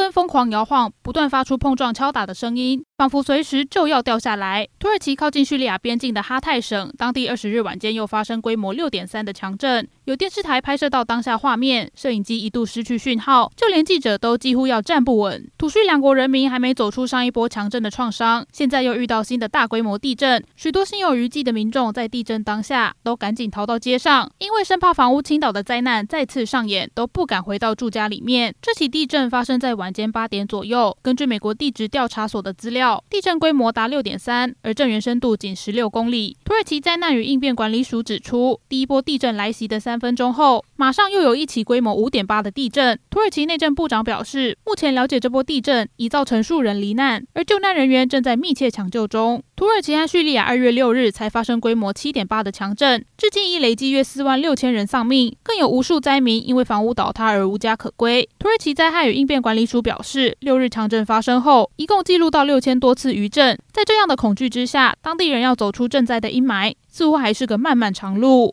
吊灯疯狂摇晃，不断发出碰撞敲打的声音。仿佛随时就要掉下来。土耳其靠近叙利亚边境的哈泰省，当地二十日晚间又发生规模六点三的强震，有电视台拍摄到当下画面，摄影机一度失去讯号，就连记者都几乎要站不稳。土叙两国人民还没走出上一波强震的创伤，现在又遇到新的大规模地震，许多心有余悸的民众在地震当下都赶紧逃到街上，因为生怕房屋倾倒的灾难再次上演，都不敢回到住家里面。这起地震发生在晚间八点左右，根据美国地质调查所的资料。地震规模达六点三，而震源深度仅十六公里。土耳其灾难与应变管理署指出，第一波地震来袭的三分钟后，马上又有一起规模五点八的地震。土耳其内政部长表示，目前了解这波地震已造成数人罹难，而救难人员正在密切抢救中。土耳其和叙利亚二月六日才发生规模七点八的强震，至今已累计约四万六千人丧命，更有无数灾民因为房屋倒塌而无家可归。土耳其灾害与应变管理署表示，六日强震发生后，一共记录到六千多次余震。在这样的恐惧之下，当地人要走出震灾的阴霾，似乎还是个漫漫长路。